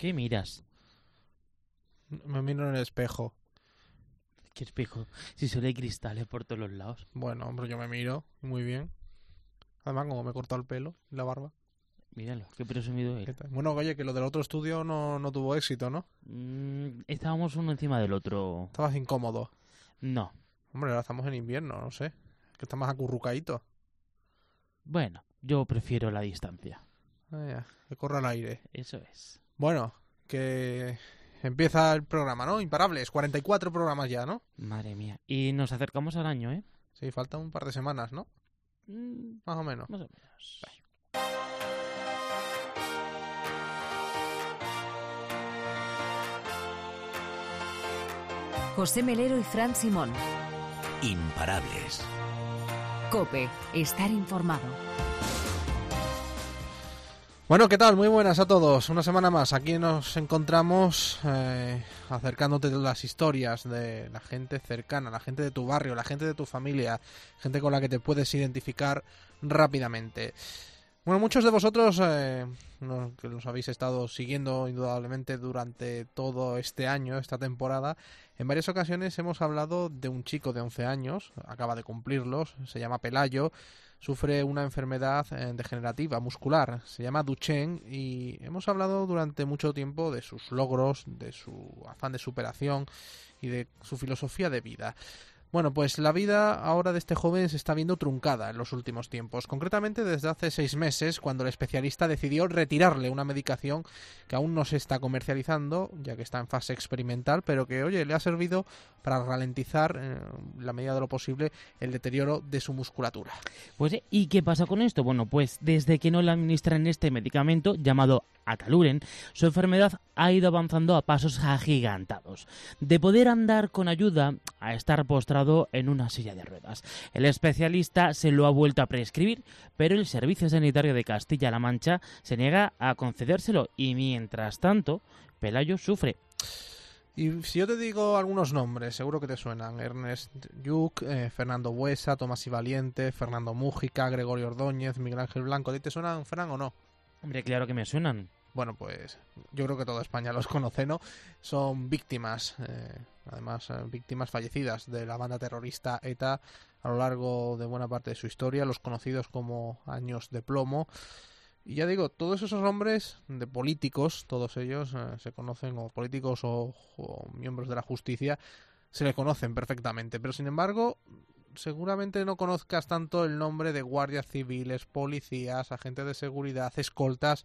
¿Qué miras? Me miro en el espejo. ¿Qué espejo? Si solo hay cristales por todos los lados. Bueno, hombre, yo me miro muy bien. Además, como me he cortado el pelo y la barba. Míralo, qué presumido ¿Qué es. Bueno, oye, que lo del otro estudio no, no tuvo éxito, ¿no? Mm, estábamos uno encima del otro. Estabas incómodo. No. Hombre, ahora estamos en invierno, no sé. Que está más acurrucadito. Bueno, yo prefiero la distancia. Ah, ya, que corra el aire. Eso es. Bueno, que empieza el programa, ¿no? Imparables, 44 programas ya, ¿no? Madre mía. Y nos acercamos al año, ¿eh? Sí, falta un par de semanas, ¿no? Mm, Más o menos. más o menos. José Melero y Fran Simón. Imparables. Cope, estar informado. Bueno, ¿qué tal? Muy buenas a todos. Una semana más. Aquí nos encontramos eh, acercándote las historias de la gente cercana, la gente de tu barrio, la gente de tu familia, gente con la que te puedes identificar rápidamente. Bueno, muchos de vosotros eh, que nos habéis estado siguiendo indudablemente durante todo este año, esta temporada, en varias ocasiones hemos hablado de un chico de 11 años, acaba de cumplirlos, se llama Pelayo, sufre una enfermedad eh, degenerativa muscular, se llama Duchenne y hemos hablado durante mucho tiempo de sus logros, de su afán de superación y de su filosofía de vida. Bueno, pues la vida ahora de este joven se está viendo truncada en los últimos tiempos, concretamente desde hace seis meses, cuando el especialista decidió retirarle una medicación que aún no se está comercializando, ya que está en fase experimental, pero que, oye, le ha servido para ralentizar, eh, la medida de lo posible, el deterioro de su musculatura. Pues. ¿y qué pasa con esto? Bueno, pues desde que no le administran este medicamento llamado Ataluren, su enfermedad ha ido avanzando a pasos agigantados. De poder andar con ayuda a estar postrado en una silla de ruedas. El especialista se lo ha vuelto a prescribir, pero el Servicio Sanitario de Castilla-La Mancha se niega a concedérselo y mientras tanto, Pelayo sufre. Y si yo te digo algunos nombres, seguro que te suenan. Ernest Lluc, eh, Fernando Buesa, Tomás y Valiente, Fernando Mújica, Gregorio Ordóñez, Miguel Ángel Blanco. ¿A ti te suenan, Fran, o no? Hombre, claro que me suenan. Bueno, pues yo creo que toda España los conoce, ¿no? Son víctimas, eh, además eh, víctimas fallecidas de la banda terrorista ETA a lo largo de buena parte de su historia, los conocidos como años de plomo. Y ya digo, todos esos hombres de políticos, todos ellos eh, se conocen como políticos o, o miembros de la justicia, se le conocen perfectamente. Pero sin embargo, seguramente no conozcas tanto el nombre de guardias civiles, policías, agentes de seguridad, escoltas,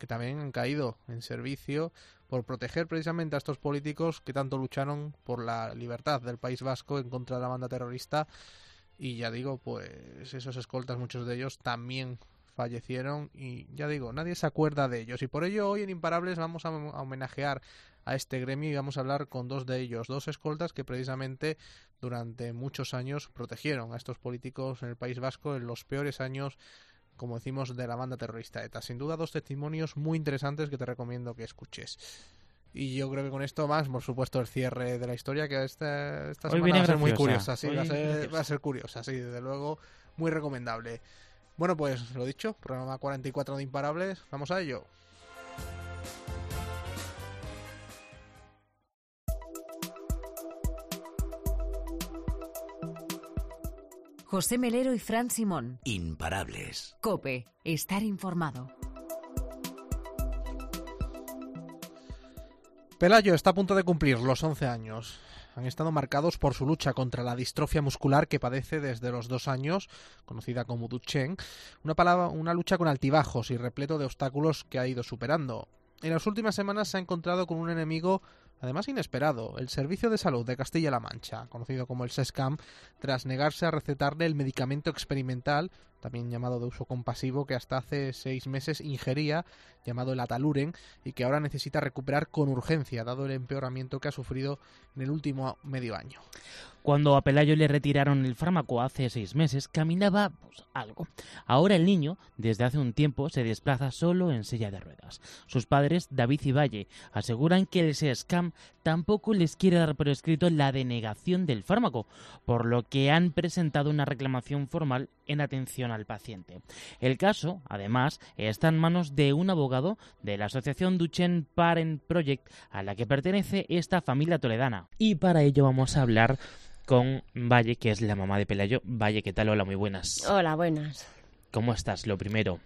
que también han caído en servicio por proteger precisamente a estos políticos que tanto lucharon por la libertad del País Vasco en contra de la banda terrorista. Y ya digo, pues esos escoltas, muchos de ellos también fallecieron y ya digo, nadie se acuerda de ellos. Y por ello hoy en Imparables vamos a, homenajear a este gremio y vamos a hablar con dos de ellos, dos escoltas que precisamente durante muchos años protegieron a estos políticos en el País Vasco en los peores años como decimos, de la banda terrorista ETA. Sin duda, dos testimonios muy interesantes que te recomiendo que escuches. Y yo creo que con esto más, por supuesto, el cierre de la historia, que esta, esta semana va a ser muy curiosa, sí, va a, ser, va a ser curiosa, sí, desde luego, muy recomendable. Bueno, pues lo dicho, programa 44 de Imparables, vamos a ello. José Melero y Fran Simón. Imparables. Cope, estar informado. Pelayo está a punto de cumplir los 11 años. Han estado marcados por su lucha contra la distrofia muscular que padece desde los dos años, conocida como Duchenne, una, palabra, una lucha con altibajos y repleto de obstáculos que ha ido superando. En las últimas semanas se ha encontrado con un enemigo además inesperado, el Servicio de Salud de Castilla-La Mancha, conocido como el SESCAM, tras negarse a recetarle el medicamento experimental, también llamado de uso compasivo, que hasta hace seis meses ingería, llamado el Ataluren, y que ahora necesita recuperar con urgencia, dado el empeoramiento que ha sufrido en el último medio año. Cuando a Pelayo le retiraron el fármaco hace seis meses, caminaba pues, algo. Ahora el niño, desde hace un tiempo, se desplaza solo en silla de ruedas. Sus padres, David y Valle, aseguran que el SESCAM tampoco les quiere dar por escrito la denegación del fármaco, por lo que han presentado una reclamación formal en atención atención al paciente. El caso, además, está en manos de un abogado de la asociación Duchen Parent Project a la que pertenece esta familia toledana. Y para ello vamos a hablar con Valle, que es la mamá de Pelayo. Valle, ¿qué tal? Hola, muy buenas. Hola, buenas. ¿Cómo estás? Lo primero.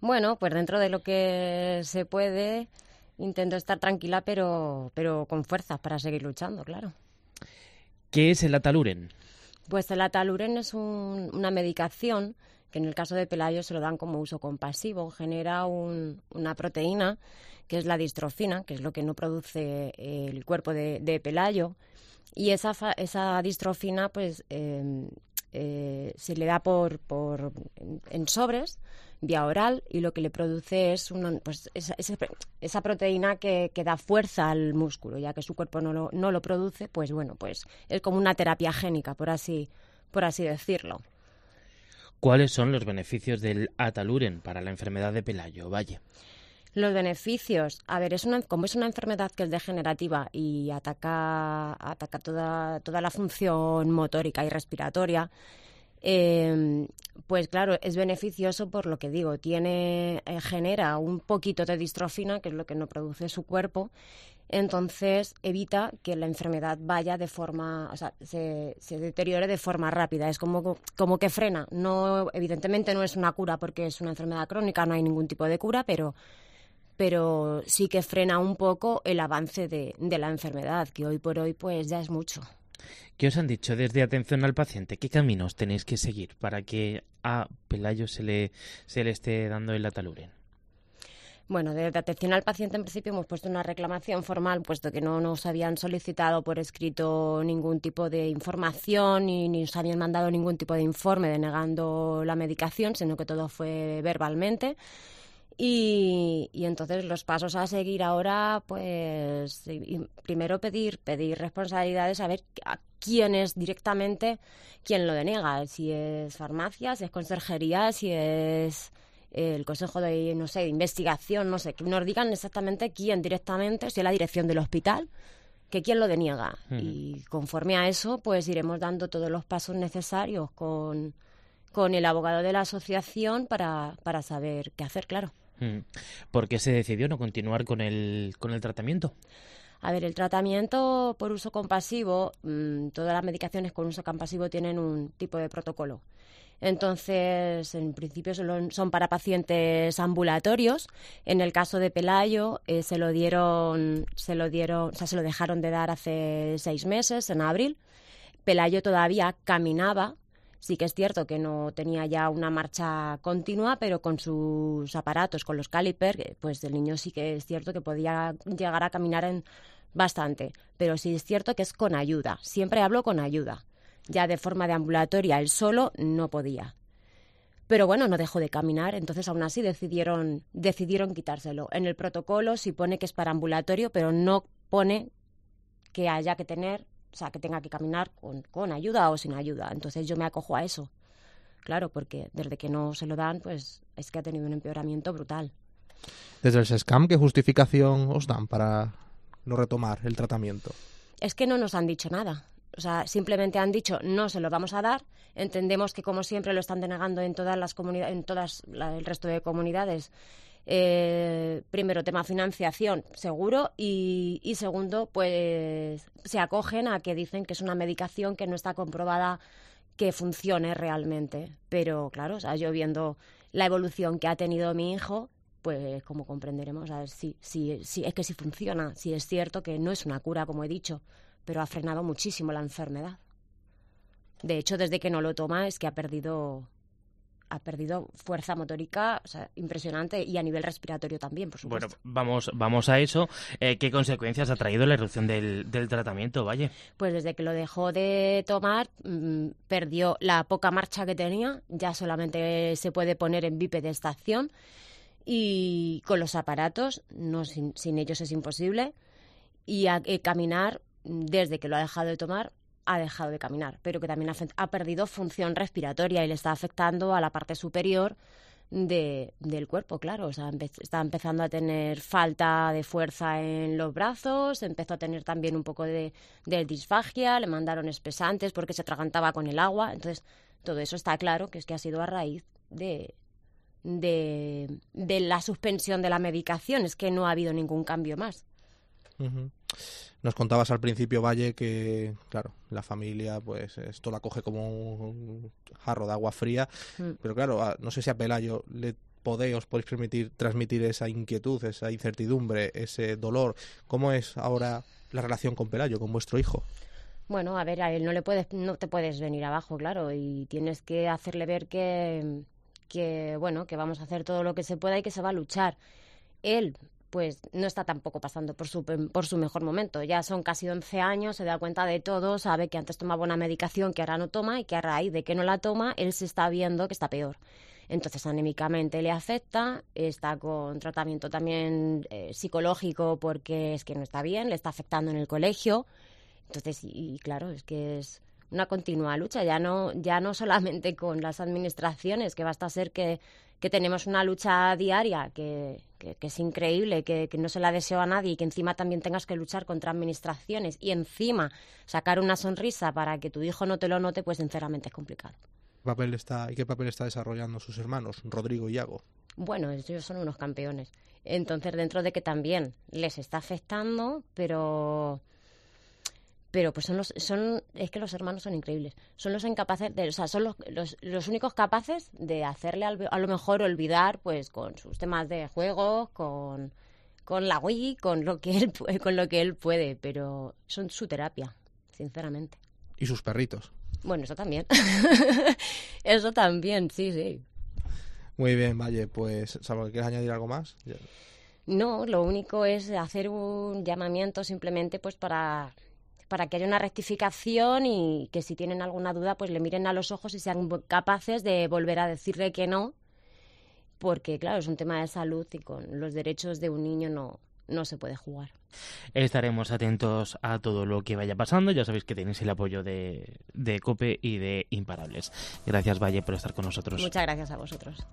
Bueno, pues dentro de lo que se puede, intento estar tranquila, pero, pero con fuerzas para seguir luchando, claro. ¿Qué es el ataluren? Pues el ataluren es un- una medicación que en el caso de Pelayo se lo dan como uso compasivo. Genera un- una proteína que es la distrofina, que es lo que no produce eh, el cuerpo de, de Pelayo. Y esa, fa- esa distrofina pues eh, eh, se le da por, por en- en sobres vía oral y lo que le produce es una, pues esa, esa- esa proteína que, que da fuerza al músculo, ya que su cuerpo no lo, no lo produce, pues bueno, pues es como una terapia génica, por así, por así decirlo. ¿Cuáles son los beneficios del ataluren para la enfermedad de Pelayo? Valle. Los beneficios, a ver, es una, como es una enfermedad que es degenerativa y ataca, ataca toda, toda la función motórica y respiratoria, eh, pues claro, es beneficioso por lo que digo, tiene, eh, genera un poquito de distrofina, que es lo que no produce su cuerpo, entonces evita que la enfermedad vaya de forma, o sea, se, se deteriore de forma rápida. Es como, como que frena. No, evidentemente no es una cura porque es una enfermedad crónica, no hay ningún tipo de cura, pero, pero sí que frena un poco el avance de, de la enfermedad, que hoy por hoy pues ya es mucho. ¿Qué os han dicho desde atención al paciente? ¿Qué caminos tenéis que seguir para que a Pelayo se le, se le esté dando el ataluren? Bueno, desde atención al paciente en principio hemos puesto una reclamación formal, puesto que no nos habían solicitado por escrito ningún tipo de información y ni nos habían mandado ningún tipo de informe denegando la medicación, sino que todo fue verbalmente. Y, y entonces los pasos a seguir ahora, pues primero pedir, pedir responsabilidades, a ver a quién es directamente quien lo denega, si es farmacia, si es conserjería, si es el Consejo de, no sé, de Investigación, no sé, que nos digan exactamente quién directamente, si es la dirección del hospital, que quién lo deniega. Y conforme a eso, pues iremos dando todos los pasos necesarios con, con el abogado de la asociación para, para saber qué hacer, claro. Mm. ¿Por qué se decidió no continuar con el, con el tratamiento? A ver, el tratamiento por uso compasivo, mm, todas las medicaciones con uso compasivo tienen un tipo de protocolo. Entonces, en principio solo son para pacientes ambulatorios. En el caso de Pelayo, eh, se lo dieron, se lo dieron, o sea, se lo dejaron de dar hace seis meses, en abril. Pelayo todavía caminaba. Sí que es cierto que no tenía ya una marcha continua, pero con sus aparatos, con los caliper, pues el niño sí que es cierto que podía llegar a caminar en bastante. Pero sí es cierto que es con ayuda. Siempre hablo con ayuda. Ya de forma de ambulatoria, él solo no podía. Pero bueno, no dejó de caminar, entonces aún así decidieron, decidieron quitárselo. En el protocolo sí pone que es para ambulatorio, pero no pone que haya que tener, o sea, que tenga que caminar con, con ayuda o sin ayuda. Entonces yo me acojo a eso. Claro, porque desde que no se lo dan, pues es que ha tenido un empeoramiento brutal. Desde el SESCAM, ¿qué justificación os dan para no retomar el tratamiento? Es que no nos han dicho nada. O sea, simplemente han dicho no se lo vamos a dar. Entendemos que como siempre lo están denegando en todas las comunidades, en todas la- el resto de comunidades. Eh, primero tema financiación seguro y, segundo pues se acogen a que dicen que es una medicación que no está comprobada que funcione realmente. Pero claro, o sea, yo viendo la evolución que ha tenido mi hijo, pues como comprenderemos, a ver si, si es que si funciona, si es cierto que no es una cura, como he dicho, pero ha frenado muchísimo la enfermedad. De hecho, desde que no lo toma es que ha perdido ha perdido fuerza motórica o sea, impresionante y a nivel respiratorio también, por Bueno, supuesto. vamos, vamos a eso. Eh, ¿Qué consecuencias ha traído la erupción del, del tratamiento, Valle? Pues desde que lo dejó de tomar, mm, perdió la poca marcha que tenía, ya solamente se puede poner en bipedestación y con los aparatos, no sin, sin ellos es imposible, y a- eh, caminar, desde que lo ha dejado de tomar, ha dejado de caminar, pero que también ha, perdido función respiratoria y le está afectando a la parte superior de, del cuerpo, claro. O sea, empe- está empezando a tener falta de fuerza en los brazos, empezó a tener también un poco de, de disfagia, le mandaron espesantes porque se atragantaba con el agua. Entonces, todo eso está claro que es que ha sido a raíz de, de, de la suspensión de la medicación, es que no ha habido ningún cambio más. Nos contabas al principio, Valle, que, claro, la familia, pues esto la coge como un jarro de agua fría, Mm. pero claro, a- no sé si a Pelayo le podéis, os podéis permitir transmitir esa inquietud, esa incertidumbre, ese dolor. ¿Cómo es ahora la relación con Pelayo, con vuestro hijo? Bueno, a ver, a él no le puedes, no te puedes venir abajo, claro, y tienes que hacerle ver que, que, bueno, que vamos a hacer todo lo que se pueda y que se va a luchar. Él, pues, no está tampoco pasando por su, por su mejor momento. Ya son casi 11 años, se da cuenta de todo, sabe que antes tomaba una medicación que ahora no toma y que a raíz de que no la toma, él se está viendo que está peor. Entonces, anímicamente le afecta, está con tratamiento también eh, psicológico porque es que no está bien, le está afectando en el colegio. Entonces, y, y claro, es que es una continua lucha, ya no, ya no solamente con las administraciones, que basta ser que, que tenemos una lucha diaria que, que, que es increíble, que, que no se la deseo a nadie y que encima también tengas que luchar contra administraciones y encima sacar una sonrisa para que tu hijo no te lo note, pues sinceramente es complicado. ¿Qué papel está, ¿Y qué papel está desarrollando sus hermanos, Rodrigo y Iago? Bueno, ellos son unos campeones. Entonces, dentro de que también les está afectando, pero pero pues son los son es que los hermanos son increíbles son los incapaces de, o sea son los, los, los únicos capaces de hacerle al- a lo mejor olvidar pues con sus temas de juego con con la Wii con lo que él con lo que él puede pero son su terapia sinceramente Y sus perritos. bueno eso también eso también sí sí Muy bien, Valle, pues, salvo que quieras añadir algo más. No, lo único es hacer un llamamiento simplemente pues para, para que haya una rectificación y que si tienen alguna duda pues le miren a los ojos y sean capaces de volver a decirle que no, porque claro, es un tema de salud y con los derechos de un niño no, no se puede jugar. Estaremos atentos a todo lo que vaya pasando. Ya sabéis que tenéis el apoyo de, de COPE y de Imparables. Gracias, Valle, por estar con nosotros. Muchas gracias a vosotros.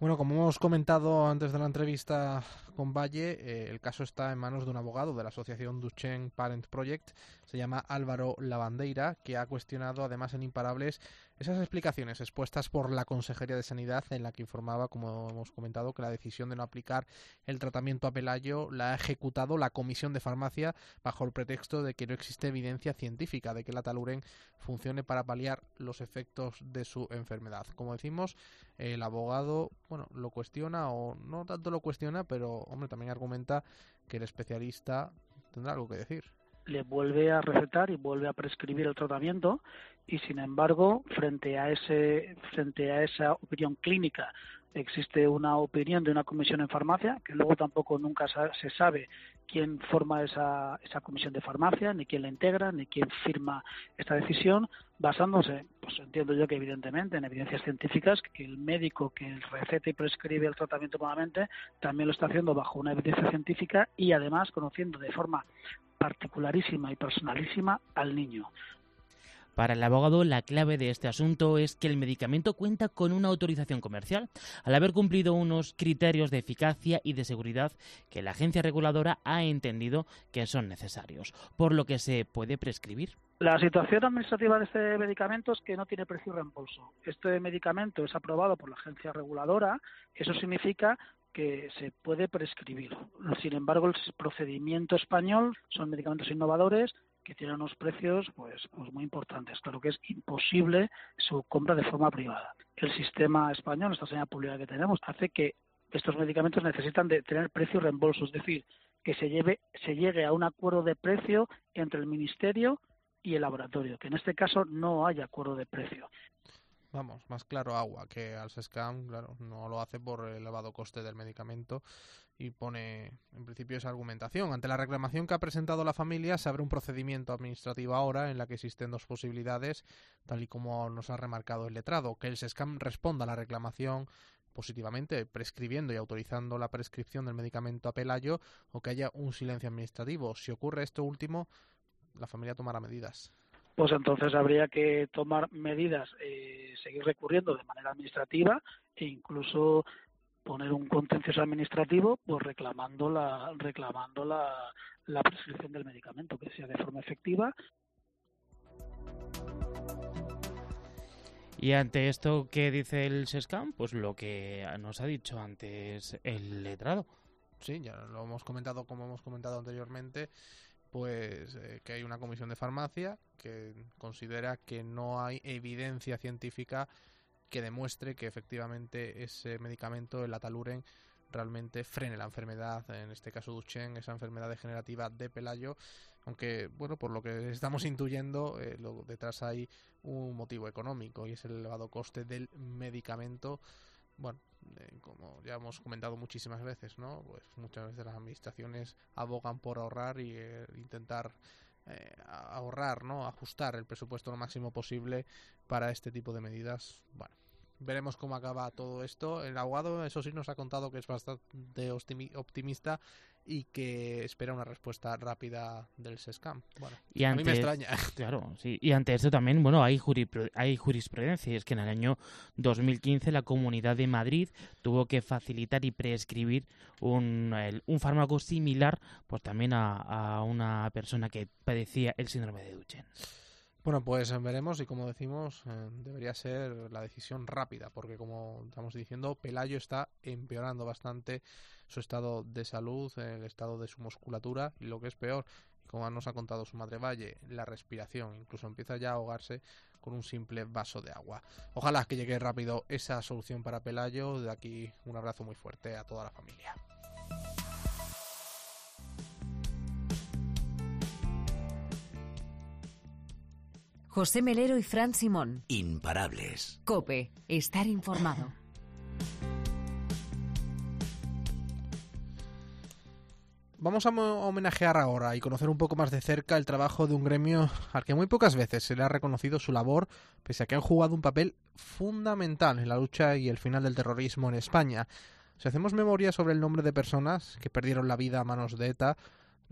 Bueno, como hemos comentado antes de la entrevista con Valle, eh, el caso está en manos de un abogado de la asociación Duchenne Parent Project, se llama Álvaro Lavandeira, que ha cuestionado además en Imparables esas explicaciones expuestas por la Consejería de Sanidad en la que informaba, como hemos comentado, que la decisión de no aplicar el tratamiento a Pelayo la ha ejecutado la Comisión de Farmacia bajo el pretexto de que no existe evidencia científica de que la taluren funcione para paliar los efectos de su enfermedad. Como decimos, el abogado, bueno, lo cuestiona o no tanto lo cuestiona, pero hombre, también argumenta que el especialista tendrá algo que decir. le vuelve a recetar y vuelve a prescribir el tratamiento y sin embargo frente a ese frente a esa opinión clínica existe una opinión de una comisión en farmacia que luego tampoco nunca se sabe quién forma esa, esa comisión de farmacia ni quién la integra ni quién firma esta decisión basándose pues entiendo yo que evidentemente en evidencias científicas que el médico que receta y prescribe el tratamiento nuevamente también lo está haciendo bajo una evidencia científica y además conociendo de forma particularísima y personalísima al niño. Para el abogado, la clave de este asunto es que el medicamento cuenta con una autorización comercial, al haber cumplido unos criterios de eficacia y de seguridad que la agencia reguladora ha entendido que son necesarios, por lo que se puede prescribir. La situación administrativa de este medicamento es que no tiene precio y reembolso. Este medicamento es aprobado por la agencia reguladora, eso significa que se puede prescribir. Sin embargo, el procedimiento español son medicamentos innovadores que tienen unos precios pues, pues muy importantes. Claro que es imposible su compra de forma privada. El sistema español, esta señal pública que tenemos, hace que estos medicamentos necesitan de tener precio reembolso, es decir, que se, lleve, se llegue a un acuerdo de precio entre el Ministerio y el laboratorio, que en este caso no hay acuerdo de precio. Vamos, más claro agua que al SESCAM, claro, no lo hace por el elevado coste del medicamento y pone en principio esa argumentación. Ante la reclamación que ha presentado la familia, se abre un procedimiento administrativo ahora en la que existen dos posibilidades, tal y como nos ha remarcado el letrado, que el SESCAM responda a la reclamación positivamente, prescribiendo y autorizando la prescripción del medicamento a Pelayo, o que haya un silencio administrativo. Si ocurre esto último, la familia tomará medidas pues entonces habría que tomar medidas, eh, seguir recurriendo de manera administrativa e incluso poner un contencioso administrativo pues reclamando la reclamando la, la prescripción del medicamento que sea de forma efectiva Y ante esto, ¿qué dice el SESCAM? Pues lo que nos ha dicho antes el letrado. Sí, ya lo hemos comentado como hemos comentado anteriormente, pues eh, que hay una comisión de farmacia que considera que no hay evidencia científica que demuestre que efectivamente ese medicamento, el ataluren, realmente frene la enfermedad, en este caso Duchenne, esa enfermedad degenerativa de Pelayo, aunque, bueno, por lo que estamos intuyendo, eh, detrás hay un motivo económico y es el elevado coste del medicamento. Bueno, eh, como ya hemos comentado muchísimas veces, ¿no? Pues muchas veces las administraciones abogan por ahorrar y eh, intentar ahorrar, ¿no? Ajustar el presupuesto lo máximo posible para este tipo de medidas. Bueno, veremos cómo acaba todo esto. El Aguado, eso sí, nos ha contado que es bastante optimista y que espera una respuesta rápida del SESCAM. Bueno, y a mí me extraña. Claro, sí. Y ante esto también, bueno, hay, hay jurisprudencia. Y es que en el año 2015 la Comunidad de Madrid tuvo que facilitar y prescribir un, un fármaco similar pues también a, a una persona que padecía el síndrome de Duchenne. Bueno, pues veremos y como decimos, eh, debería ser la decisión rápida, porque como estamos diciendo, Pelayo está empeorando bastante su estado de salud, el estado de su musculatura y lo que es peor, como nos ha contado su madre Valle, la respiración, incluso empieza ya a ahogarse con un simple vaso de agua. Ojalá que llegue rápido esa solución para Pelayo, de aquí un abrazo muy fuerte a toda la familia. José Melero y Fran Simón. Imparables. Cope, estar informado. Vamos a homenajear ahora y conocer un poco más de cerca el trabajo de un gremio al que muy pocas veces se le ha reconocido su labor, pese a que han jugado un papel fundamental en la lucha y el final del terrorismo en España. Si hacemos memoria sobre el nombre de personas que perdieron la vida a manos de ETA,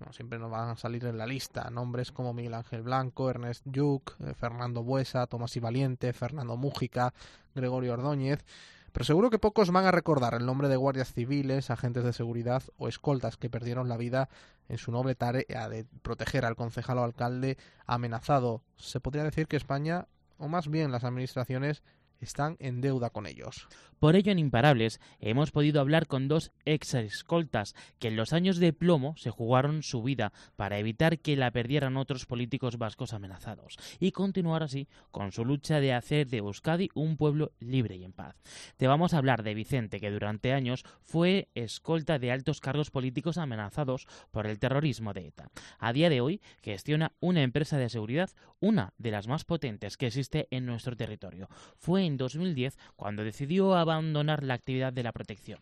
no, siempre nos van a salir en la lista nombres como Miguel Ángel Blanco, Ernest Lluc, eh, Fernando Buesa, Tomás y Valiente, Fernando Mújica, Gregorio Ordóñez. Pero seguro que pocos van a recordar el nombre de guardias civiles, agentes de seguridad o escoltas que perdieron la vida en su noble tarea de proteger al concejal o alcalde amenazado. Se podría decir que España, o más bien las administraciones, están en deuda con ellos. Por ello, en Imparables hemos podido hablar con dos ex escoltas que en los años de plomo se jugaron su vida para evitar que la perdieran otros políticos vascos amenazados y continuar así con su lucha de hacer de Euskadi un pueblo libre y en paz. Te vamos a hablar de Vicente, que durante años fue escolta de altos cargos políticos amenazados por el terrorismo de ETA. A día de hoy gestiona una empresa de seguridad, una de las más potentes que existe en nuestro territorio. Fue en 2010 cuando decidió abandonar la actividad de la protección.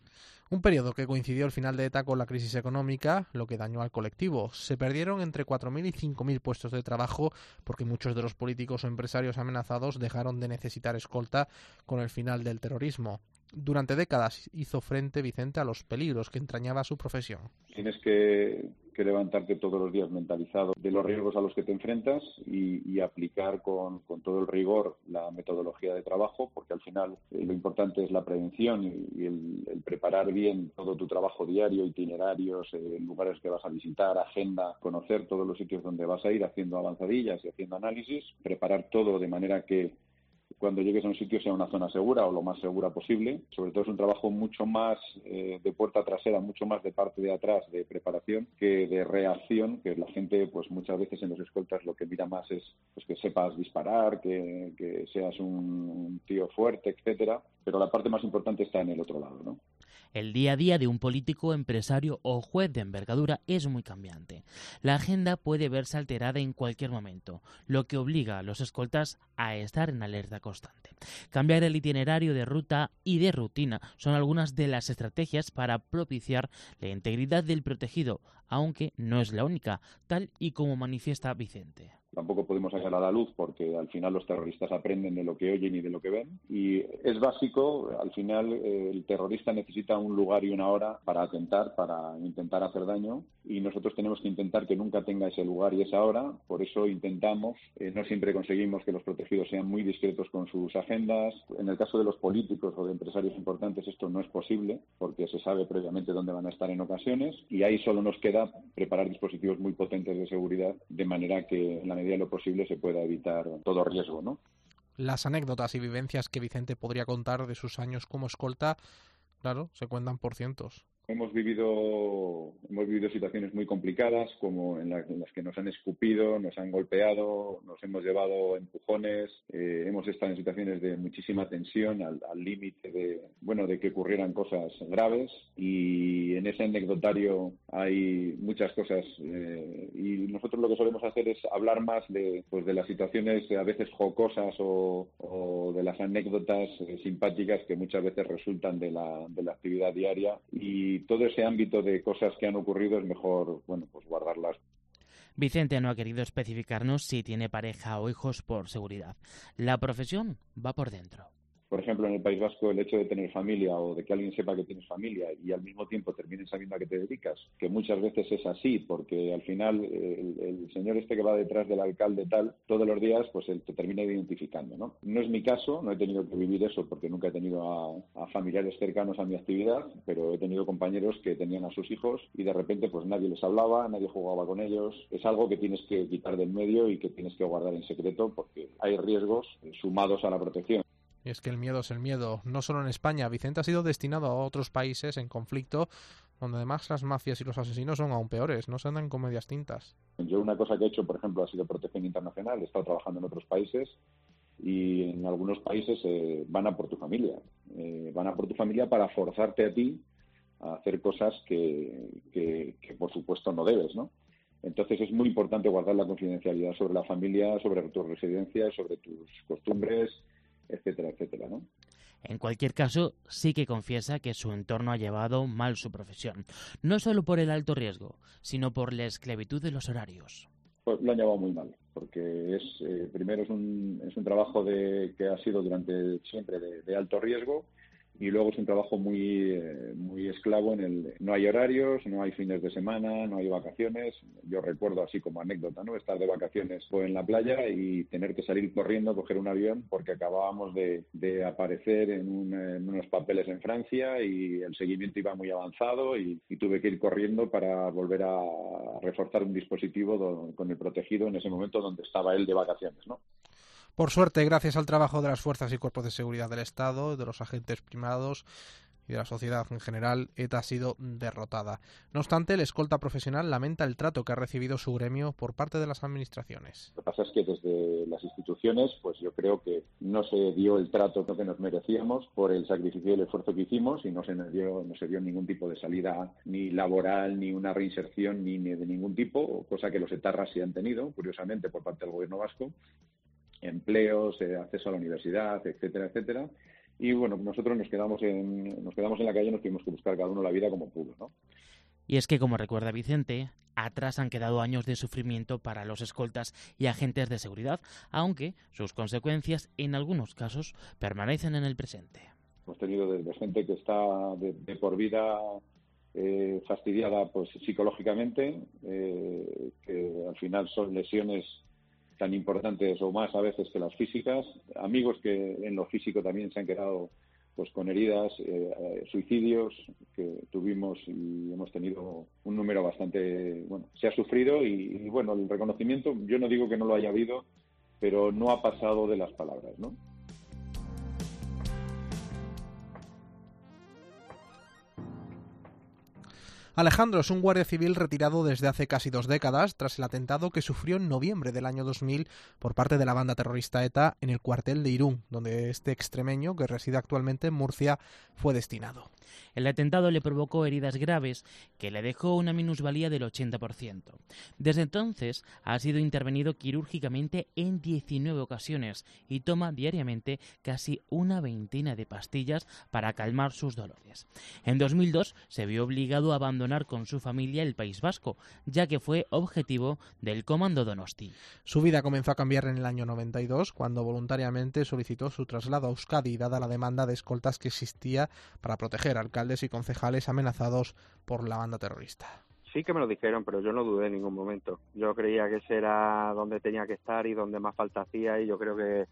Un periodo que coincidió al final de ETA con la crisis económica, lo que dañó al colectivo. Se perdieron entre 4.000 y 5.000 puestos de trabajo porque muchos de los políticos o empresarios amenazados dejaron de necesitar escolta con el final del terrorismo. Durante décadas hizo frente Vicente a los peligros que entrañaba su profesión. Tienes que levantarte todos los días mentalizado de los riesgos a los que te enfrentas y, aplicar con, todo el rigor la metodología de trabajo, porque al final eh, lo importante es la prevención y, el, preparar bien todo tu trabajo diario, itinerarios, eh, lugares que vas a visitar, agenda, conocer todos los sitios donde vas a ir haciendo avanzadillas y haciendo análisis, preparar todo de manera que cuando llegues a un sitio sea una zona segura o lo más segura posible. Sobre todo es un trabajo mucho más eh, de puerta trasera, mucho más de parte de atrás de preparación que de reacción, que la gente pues muchas veces en los escoltas lo que mira más es pues, que sepas disparar, que, que seas un tío fuerte, etcétera, pero la parte más importante está en el otro lado, ¿no? El día a día de un político, empresario o juez de envergadura es muy cambiante. La agenda puede verse alterada en cualquier momento, lo que obliga a los escoltas a estar en alerta constante. Cambiar el itinerario de ruta y de rutina son algunas de las estrategias para propiciar la integridad del protegido, aunque no es la única, tal y como manifiesta Vicente tampoco podemos sacar a la luz porque al final los terroristas aprenden de lo que oyen y de lo que ven. Y es básico, al final eh, el terrorista necesita un lugar y una hora para atentar, para intentar hacer daño y nosotros tenemos que intentar que nunca tenga ese lugar y esa hora. Por eso intentamos, eh, no siempre conseguimos que los protegidos sean muy discretos con sus agendas. En el caso de los políticos o de empresarios importantes esto no es posible porque se sabe previamente dónde van a estar en ocasiones y ahí solo nos queda preparar dispositivos muy potentes de seguridad de manera que en la medida de lo posible se pueda evitar todo riesgo, ¿no? las anécdotas y vivencias que Vicente podría contar de sus años como escolta, claro, se cuentan por cientos. Hemos vivido, hemos vivido situaciones muy complicadas, como en, las que nos han escupido, nos han golpeado, nos hemos llevado empujones, eh, hemos estado en situaciones de muchísima tensión, al límite de, bueno, de que ocurrieran cosas graves. Y en ese anecdotario hay muchas cosas. Eh, y nosotros lo que solemos hacer es hablar más de, pues, de las situaciones a veces jocosas o, de las anécdotas eh, simpáticas que muchas veces resultan de la, de la actividad diaria. Y todo ese ámbito de cosas que han ocurrido es mejor, bueno, pues guardarlas. Vicente no ha querido especificarnos si tiene pareja o hijos por seguridad. La profesión va por dentro por ejemplo, en el País Vasco, el hecho de tener familia o de que alguien sepa que tienes familia y al mismo tiempo terminen sabiendo a qué te dedicas, que muchas veces es así, porque al final el, señor este que va detrás del alcalde tal, todos los días, pues él te termina identificando, ¿no? No es mi caso, no he tenido que vivir eso porque nunca he tenido a, familiares cercanos a mi actividad, pero he tenido compañeros que tenían a sus hijos y de repente pues nadie les hablaba, nadie jugaba con ellos. Es algo que tienes que quitar del medio y que tienes que guardar en secreto porque hay riesgos sumados a la protección. Es que el miedo es el miedo, no solo en España. Vicente ha sido destinado a otros países en conflicto, donde además las mafias y los asesinos son aún peores, no se andan con medias tintas. Yo una cosa que he hecho, por ejemplo, ha sido protección internacional. He estado trabajando en otros países y en algunos países eh, van a por tu familia. Eh, van a por tu familia para forzarte a ti a hacer cosas que, por supuesto no debes. Entonces es muy importante guardar la confidencialidad sobre la familia, sobre tu residencia, sobre tus costumbres, etcétera, etcétera, ¿no? En cualquier caso, sí que confiesa que su entorno ha llevado mal su profesión, no solo por el alto riesgo, sino por la esclavitud de los horarios. Pues lo han llevado muy mal, porque es eh, primero es un, es un trabajo de, que ha sido durante siempre de alto riesgo y luego es un trabajo muy, eh, muy esclavo en el no hay horarios, no hay fines de semana, no hay vacaciones. Yo recuerdo así como anécdota, ¿no? Estar de vacaciones o en la playa y tener que salir corriendo, coger un avión porque acabábamos de, de aparecer en, unos papeles en Francia y el seguimiento iba muy avanzado y, tuve que ir corriendo para volver a reforzar un dispositivo con el protegido en ese momento donde estaba él de vacaciones, ¿no? Por suerte, gracias al trabajo de las fuerzas y cuerpos de seguridad del Estado, de los agentes primados y de la sociedad en general, ETA ha sido derrotada. No obstante, el escolta profesional lamenta el trato que ha recibido su gremio por parte de las administraciones. Lo que pasa es que desde las instituciones, pues yo creo que no se dio el trato que nos merecíamos por el sacrificio y el esfuerzo que hicimos y no se dio, no se dio ningún tipo de salida ni laboral, ni una reinserción, ni, ni de ningún tipo, cosa que los etarras sí han tenido, curiosamente, por parte del gobierno vasco empleos, eh, acceso a la universidad, etcétera, etcétera. Y bueno, nosotros nos quedamos en, nos quedamos en la calle y nos tuvimos que buscar cada uno la vida como pudo, ¿no? Y es que, como recuerda Vicente, atrás han quedado años de sufrimiento para los escoltas y agentes de seguridad, aunque sus consecuencias, en algunos casos, permanecen en el presente. Hemos tenido desde gente que está de, por vida eh, fastidiada pues psicológicamente, eh, que al final son lesiones tan importantes o más a veces que las físicas, amigos que en lo físico también se han quedado pues con heridas, eh, eh, suicidios que tuvimos y hemos tenido un número bastante, bueno, se ha sufrido y, y, bueno, el reconocimiento, yo no digo que no lo haya habido, pero no ha pasado de las palabras, ¿no? Alejandro es un guardia civil retirado desde hace casi dos décadas tras el atentado que sufrió en noviembre del año 2000 por parte de la banda terrorista ETA en el cuartel de Irún, donde este extremeño, que reside actualmente en Murcia, fue destinado. El atentado le provocó heridas graves que le dejó una minusvalía del 80%. Desde entonces ha sido intervenido quirúrgicamente en 19 ocasiones y toma diariamente casi una veintena de pastillas para calmar sus dolores. En 2002 se vio obligado a abandonar con su familia el País Vasco, ya que fue objetivo del Comando Donosti. Su vida comenzó a cambiar en el año 92, cuando voluntariamente solicitó su traslado a Euskadi, dada la demanda de escoltas que existía para proteger alcaldes y concejales amenazados por la banda terrorista. Sí que me lo dijeron, pero yo no dudé en ningún momento. Yo creía que ese era donde tenía que estar y donde más falta hacía y yo creo que,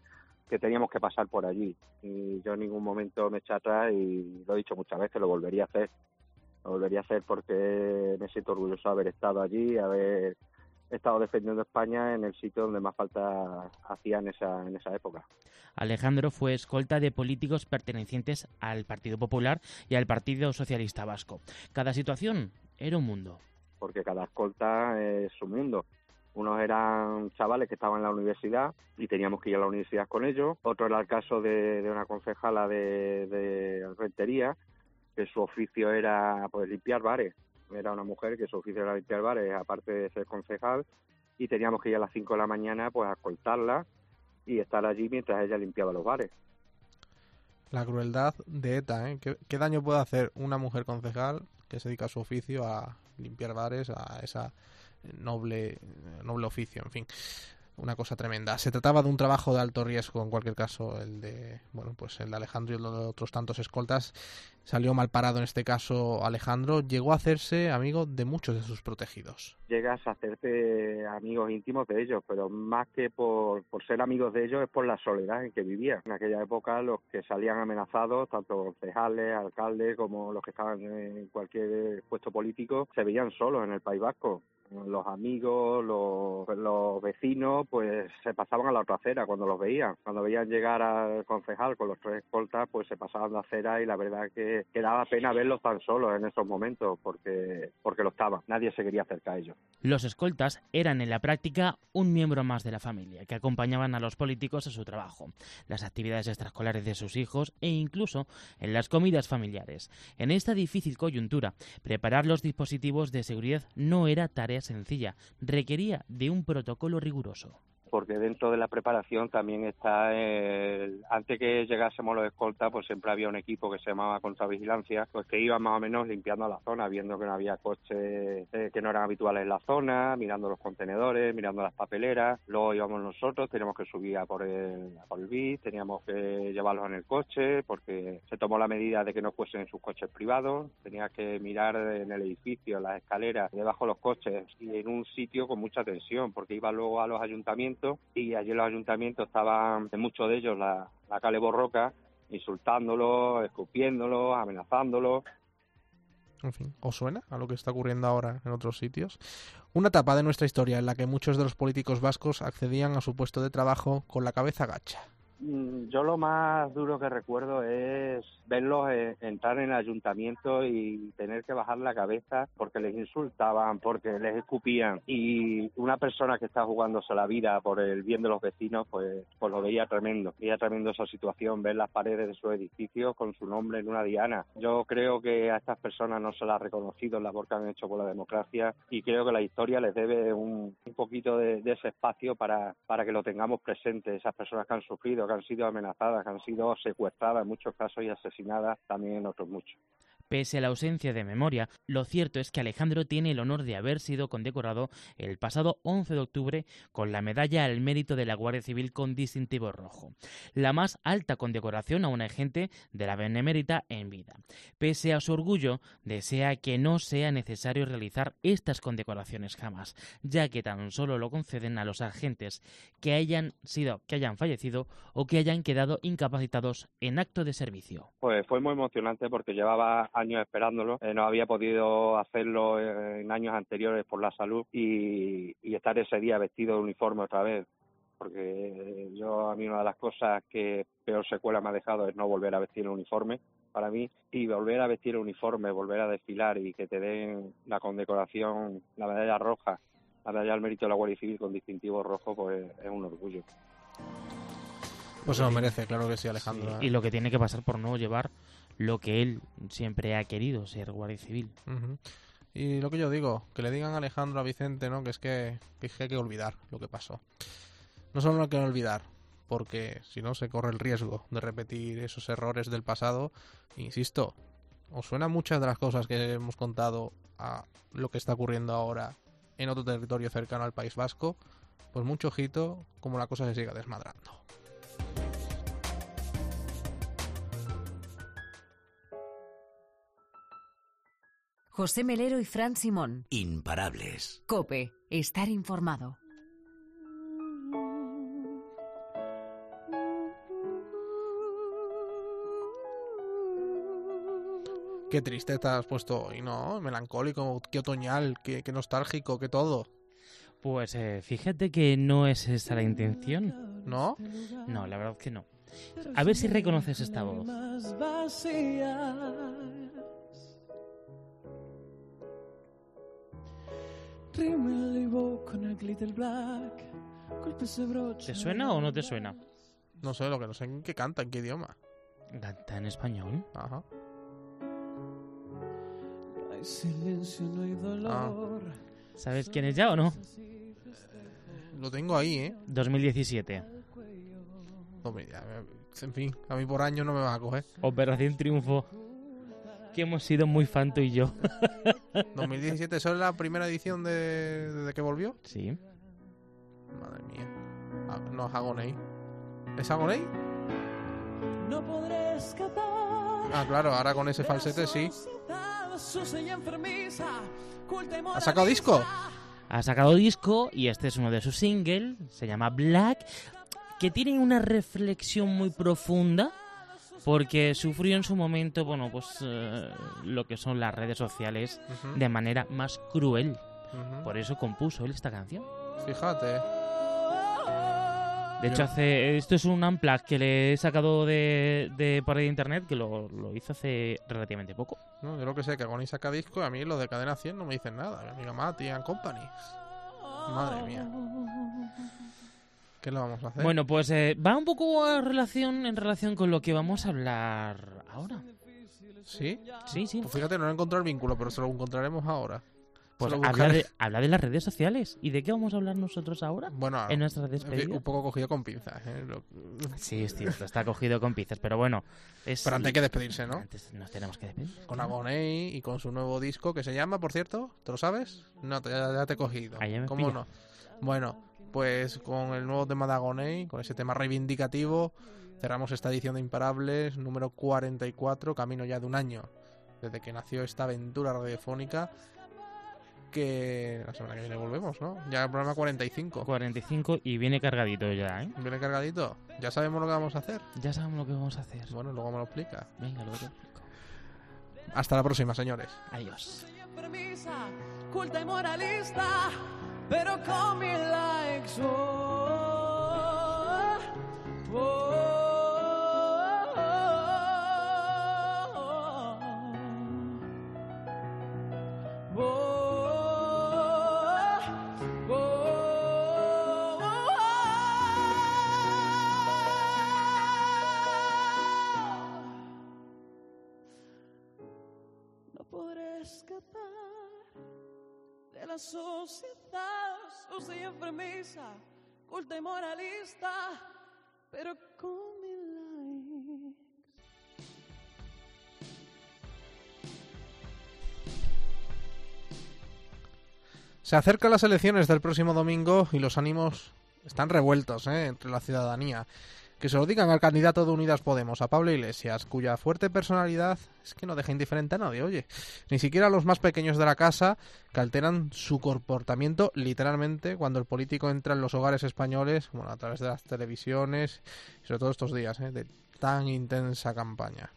que teníamos que pasar por allí. Y yo en ningún momento me eché atrás y lo he dicho muchas veces, lo volvería a hacer. Lo volvería a hacer porque me siento orgulloso de haber estado allí, haber estado defendiendo España en el sitio donde más falta hacía en esa, en esa época. Alejandro fue escolta de políticos pertenecientes al Partido Popular y al Partido Socialista Vasco. Cada situación era un mundo. Porque cada escolta es su mundo. Unos eran chavales que estaban en la universidad y teníamos que ir a la universidad con ellos. Otro era el caso de, una concejala de, de rentería, que su oficio era pues limpiar bares era una mujer que su oficio era limpiar bares, aparte de ser concejal, y teníamos que ir a las 5 de la mañana pues a escoltarla y estar allí mientras ella limpiaba los bares. La crueldad de ETA, ¿eh? ¿Qué, daño puede hacer una mujer concejal que se dedica a su oficio a limpiar bares, a esa noble, noble oficio, en fin una cosa tremenda. Se trataba de un trabajo de alto riesgo, en cualquier caso, el de, bueno, pues el de Alejandro y el de otros tantos escoltas. Salió mal parado en este caso Alejandro. Llegó a hacerse amigo de muchos de sus protegidos. Llegas a hacerte amigos íntimos de ellos, pero más que por, por ser amigos de ellos es por la soledad en que vivían. En aquella época los que salían amenazados, tanto concejales, alcaldes, como los que estaban en cualquier puesto político, se veían solos en el País Vasco los amigos, los, los, vecinos, pues se pasaban a la otra acera cuando los veían. Cuando veían llegar al concejal con los tres escoltas, pues se pasaban la acera y la verdad que, que daba pena verlos tan solos en esos momentos porque, porque lo estaban. Nadie se quería acercar a ellos. Los escoltas eran en la práctica un miembro más de la familia que acompañaban a los políticos a su trabajo, las actividades extraescolares de sus hijos e incluso en las comidas familiares. En esta difícil coyuntura, preparar los dispositivos de seguridad no era tarea sencilla, requería de un protocolo riguroso porque dentro de la preparación también está, antes que llegásemos los escoltas, pues siempre había un equipo que se llamaba contravigilancia, pues que iba más o menos limpiando la zona, viendo que no había coches eh, que no eran habituales en la zona, mirando los contenedores, mirando las papeleras, luego íbamos nosotros, teníamos que subir a por el, por el BIS, teníamos que llevarlos en el coche, porque se tomó la medida de que no fuesen en sus coches privados, tenía que mirar en el edificio, las escaleras, debajo de los coches y en un sitio con mucha tensión, porque iba luego a los ayuntamientos y allí los ayuntamientos estaban, en muchos de ellos, la, la Cale Borroca, insultándolo, escupiéndolo, amenazándolo. En fin, ¿os suena a lo que está ocurriendo ahora en otros sitios? Una etapa de nuestra historia en la que muchos de los políticos vascos accedían a su puesto de trabajo con la cabeza gacha. Mm, yo lo más duro que recuerdo es verlos eh, entrar en el ayuntamiento y tener que bajar la cabeza porque les insultaban, porque les escupían. Y una persona que está jugándose la vida por el bien de los vecinos, pues, pues lo veía tremendo, veía tremendo esa situación, ver las paredes de su edificio con su nombre en una diana. Yo creo que a estas personas no se las ha reconocido la labor que han hecho por la democracia y creo que la historia les debe un, un poquito de, de ese espacio para, para que lo tengamos presente, esas personas que han sufrido que han sido amenazadas, que han sido secuestradas en muchos casos y asesinadas también en otros muchos. Pese a la ausencia de memoria, lo cierto es que Alejandro tiene el honor de haber sido condecorado el pasado 11 de octubre con la medalla al mérito de la Guardia Civil con distintivo rojo, la más alta condecoración a un agente de la Benemérita en vida. Pese a su orgullo, desea que no sea necesario realizar estas condecoraciones jamás, ya que tan solo lo conceden a los agentes que hayan sido, que hayan fallecido o que hayan quedado incapacitados en acto de servicio. Pues fue muy emocionante porque llevaba años esperándolo. Eh, no había podido hacerlo en años anteriores por la salud y, estar ese día vestido de uniforme otra vez porque yo a mí una de las cosas que peor secuela me ha dejado es no volver a vestir el uniforme para mí y volver a vestir el uniforme, volver a desfilar y que te den la condecoración, la medalla roja, la medalla al mérito de la Guardia Civil con distintivo rojo, pues es un orgullo. Pues se lo merece, claro que sí, Alejandro. ¿eh? Y lo que tiene que pasar por no llevar lo que él siempre ha querido, ser guardia civil. Y lo que yo digo, que le digan a Alejandro a Vicente, ¿no? Que es que, que hay que olvidar lo que pasó. No solo hay que olvidar, porque si no se corre el riesgo de repetir esos errores del pasado. Insisto, ¿os suenan muchas de las cosas que hemos contado a lo que está ocurriendo ahora en otro territorio cercano al País Vasco? Pues mucho ojito como la cosa se siga desmadrando. José Melero y Fran Simón. Imparables. Cope, estar informado. Qué triste te has puesto hoy, ¿no? Melancólico, qué otoñal, qué, qué nostálgico, qué todo. Pues eh, fíjate que no es esa la intención. ¿No? No, la verdad que no. A ver si reconoces esta voz. ¿Te suena o no te suena? No sé, lo que no sé en qué canta, en qué idioma. Canta en español. Ajá. Ah. ¿Sabes quién es ya o no? Lo tengo ahí, ¿eh? 2017. Hombre, ya, en fin, a mí por año no me va a coger. Operación Triunfo. Que hemos sido muy fan tú y yo. 2017, ¿eso es la primera edición de, desde que volvió? Sí. Madre mía. Ah, no es Agoney. ¿Es Agoney? No podré escapar. Ah, claro, ahora con ese falsete sí. ¿Ha sacado disco? Ha sacado disco y este es uno de sus singles, se llama Black, que tiene una reflexión muy profunda porque sufrió en su momento, bueno, pues eh, lo que son las redes sociales de manera más cruel. Por eso compuso él esta canción. Fíjate. De hecho, hace esto es un unplug que le he sacado de, de por ahí de internet, que lo, lo hizo hace relativamente poco. No, yo lo que sé que Agoney saca disco y a mí los de Cadena 100 no me dicen nada. Mi amiga Mati and Company. Madre mía. ¿Qué le vamos a hacer? Bueno, pues eh, va un poco a relación en relación con lo que vamos a hablar ahora. ¿Sí? Sí, sí. Pues fíjate, no he encontrado el vínculo, pero se lo encontraremos ahora. Pues lo habla de, habla de las redes sociales. ¿Y de qué vamos a hablar nosotros ahora? Bueno, En nuestra en fin, despedida. un poco cogido con pinzas. ¿eh? Lo- Sí, es cierto, está cogido con pizzas, pero bueno. Es, Pero antes hay que despedirse, ¿no? Antes nos tenemos que despedir. Con Agoney y con su nuevo disco que se llama, por cierto, ¿te lo sabes? No, te- ya, ya te he cogido. ¿Cómo no? Bueno, pues con el nuevo tema de Agoney, con ese tema reivindicativo, cerramos esta edición de Imparables, número 44, camino ya de un año desde que nació esta aventura radiofónica. Que la semana que viene volvemos, ¿no? Ya el programa 45. 45 y viene cargadito ya, ¿eh? ¿Viene cargadito? ¿Ya sabemos lo que vamos a hacer? Ya sabemos lo que vamos a hacer. Bueno, luego me lo explica. Venga, luego te explico. Hasta la próxima, señores. Adiós. culta y moralista, pero con mil likes. Oh, oh, sucia enfermiza, culta y moralista, pero. Se acercan las elecciones del próximo domingo y los ánimos están revueltos ¿eh? entre la ciudadanía. Que se lo digan al candidato de Unidas Podemos, a Pablo Iglesias, cuya fuerte personalidad es que no deja indiferente a nadie, oye. Ni siquiera a los más pequeños de la casa, que alteran su comportamiento literalmente cuando el político entra en los hogares españoles, bueno, a través de las televisiones, sobre todo estos días, ¿eh? de tan intensa campaña.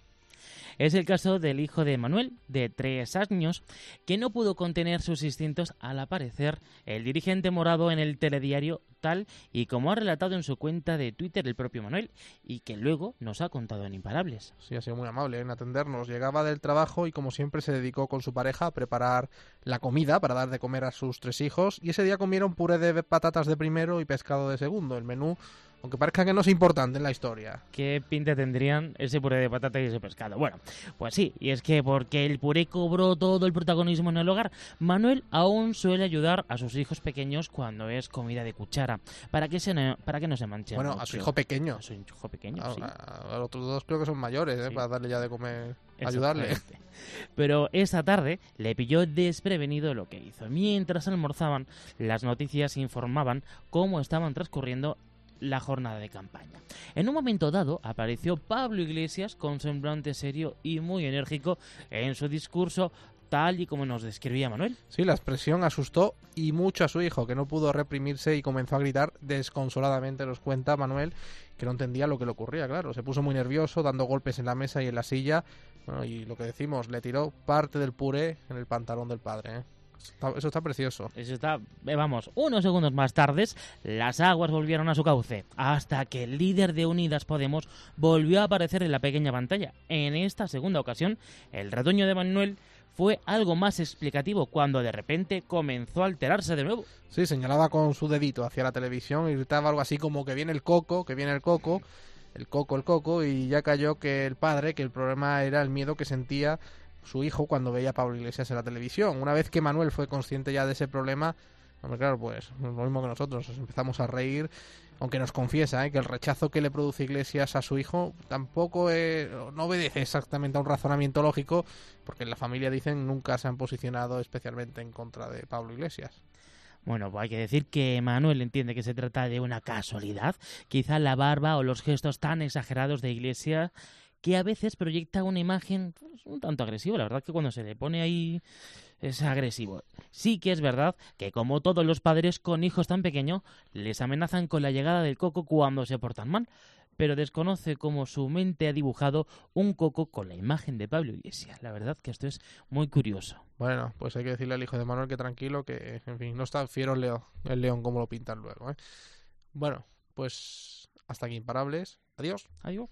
Es el caso del hijo de Manuel, de tres años, que no pudo contener sus instintos al aparecer el dirigente morado en el telediario tal y como ha relatado en su cuenta de Twitter el propio Manuel y que luego nos ha contado en Imparables. Sí, ha sido muy amable en atendernos. Llegaba del trabajo y como siempre se dedicó con su pareja a preparar la comida para dar de comer a sus tres hijos y ese día comieron puré de patatas de primero y pescado de segundo. El menú, aunque parezca que no es importante en la historia. ¿Qué pinta tendrían ese puré de patata y ese pescado? Bueno, pues sí, y es que porque el puré cobró todo el protagonismo en el hogar, Manuel aún suele ayudar a sus hijos pequeños cuando es comida de cuchara, para que, se no, para que no se manche Bueno, a mucho. su hijo pequeño. A su hijo pequeño, A, sí. a- a los otros dos creo que son mayores, ¿eh? Sí. para darle ya de comer, ayudarle. Pero esa tarde le pilló desprevenido lo que hizo. Mientras almorzaban, las noticias informaban cómo estaban transcurriendo la jornada de campaña. En un momento dado apareció Pablo Iglesias con semblante serio y muy enérgico en su discurso tal y como nos describía Manuel. Sí, la expresión asustó y mucho a su hijo, que no pudo reprimirse y comenzó a gritar desconsoladamente, nos cuenta Manuel, que no entendía lo que le ocurría, claro. Se puso muy nervioso, dando golpes en la mesa y en la silla. Y lo que decimos, le tiró parte del puré en el pantalón del padre. ¿eh? Está- Eso está precioso. Eso está, eh, vamos, unos segundos más tarde, las aguas volvieron a su cauce, hasta que el líder de Unidas Podemos volvió a aparecer en la pequeña pantalla. En esta segunda ocasión, el retoño de Manuel fue algo más explicativo cuando de repente comenzó a alterarse de nuevo. Sí, señalaba con su dedito hacia la televisión y gritaba algo así como que viene el coco, que viene el coco, el coco, el coco, y ya cayó que el padre, que el problema era el miedo que sentía su hijo cuando veía a Pablo Iglesias en la televisión. Una vez que Manuel fue consciente ya de ese problema, hombre, claro, pues lo mismo que nosotros, nos empezamos a reír, aunque nos confiesa ¿eh? que el rechazo que le produce Iglesias a su hijo tampoco es- no obedece exactamente a un razonamiento lógico, porque en la familia dicen nunca se han posicionado especialmente en contra de Pablo Iglesias. Bueno, pues hay que decir que Manuel entiende que se trata de una casualidad, quizá la barba o los gestos tan exagerados de Iglesia que a veces proyecta una imagen pues, un tanto agresiva. La verdad que cuando se le pone ahí es agresivo. Sí que es verdad que como todos los padres con hijos tan pequeños les amenazan con la llegada del coco cuando se portan mal, pero desconoce cómo su mente ha dibujado un coco con la imagen de Pablo Iglesias. La verdad que esto es muy curioso. Bueno, pues hay que decirle al hijo de Manuel que tranquilo, que en fin, no está fiero el león, el león como lo pintan luego. ¿eh? Bueno, pues hasta aquí imparables. Adiós. Adiós.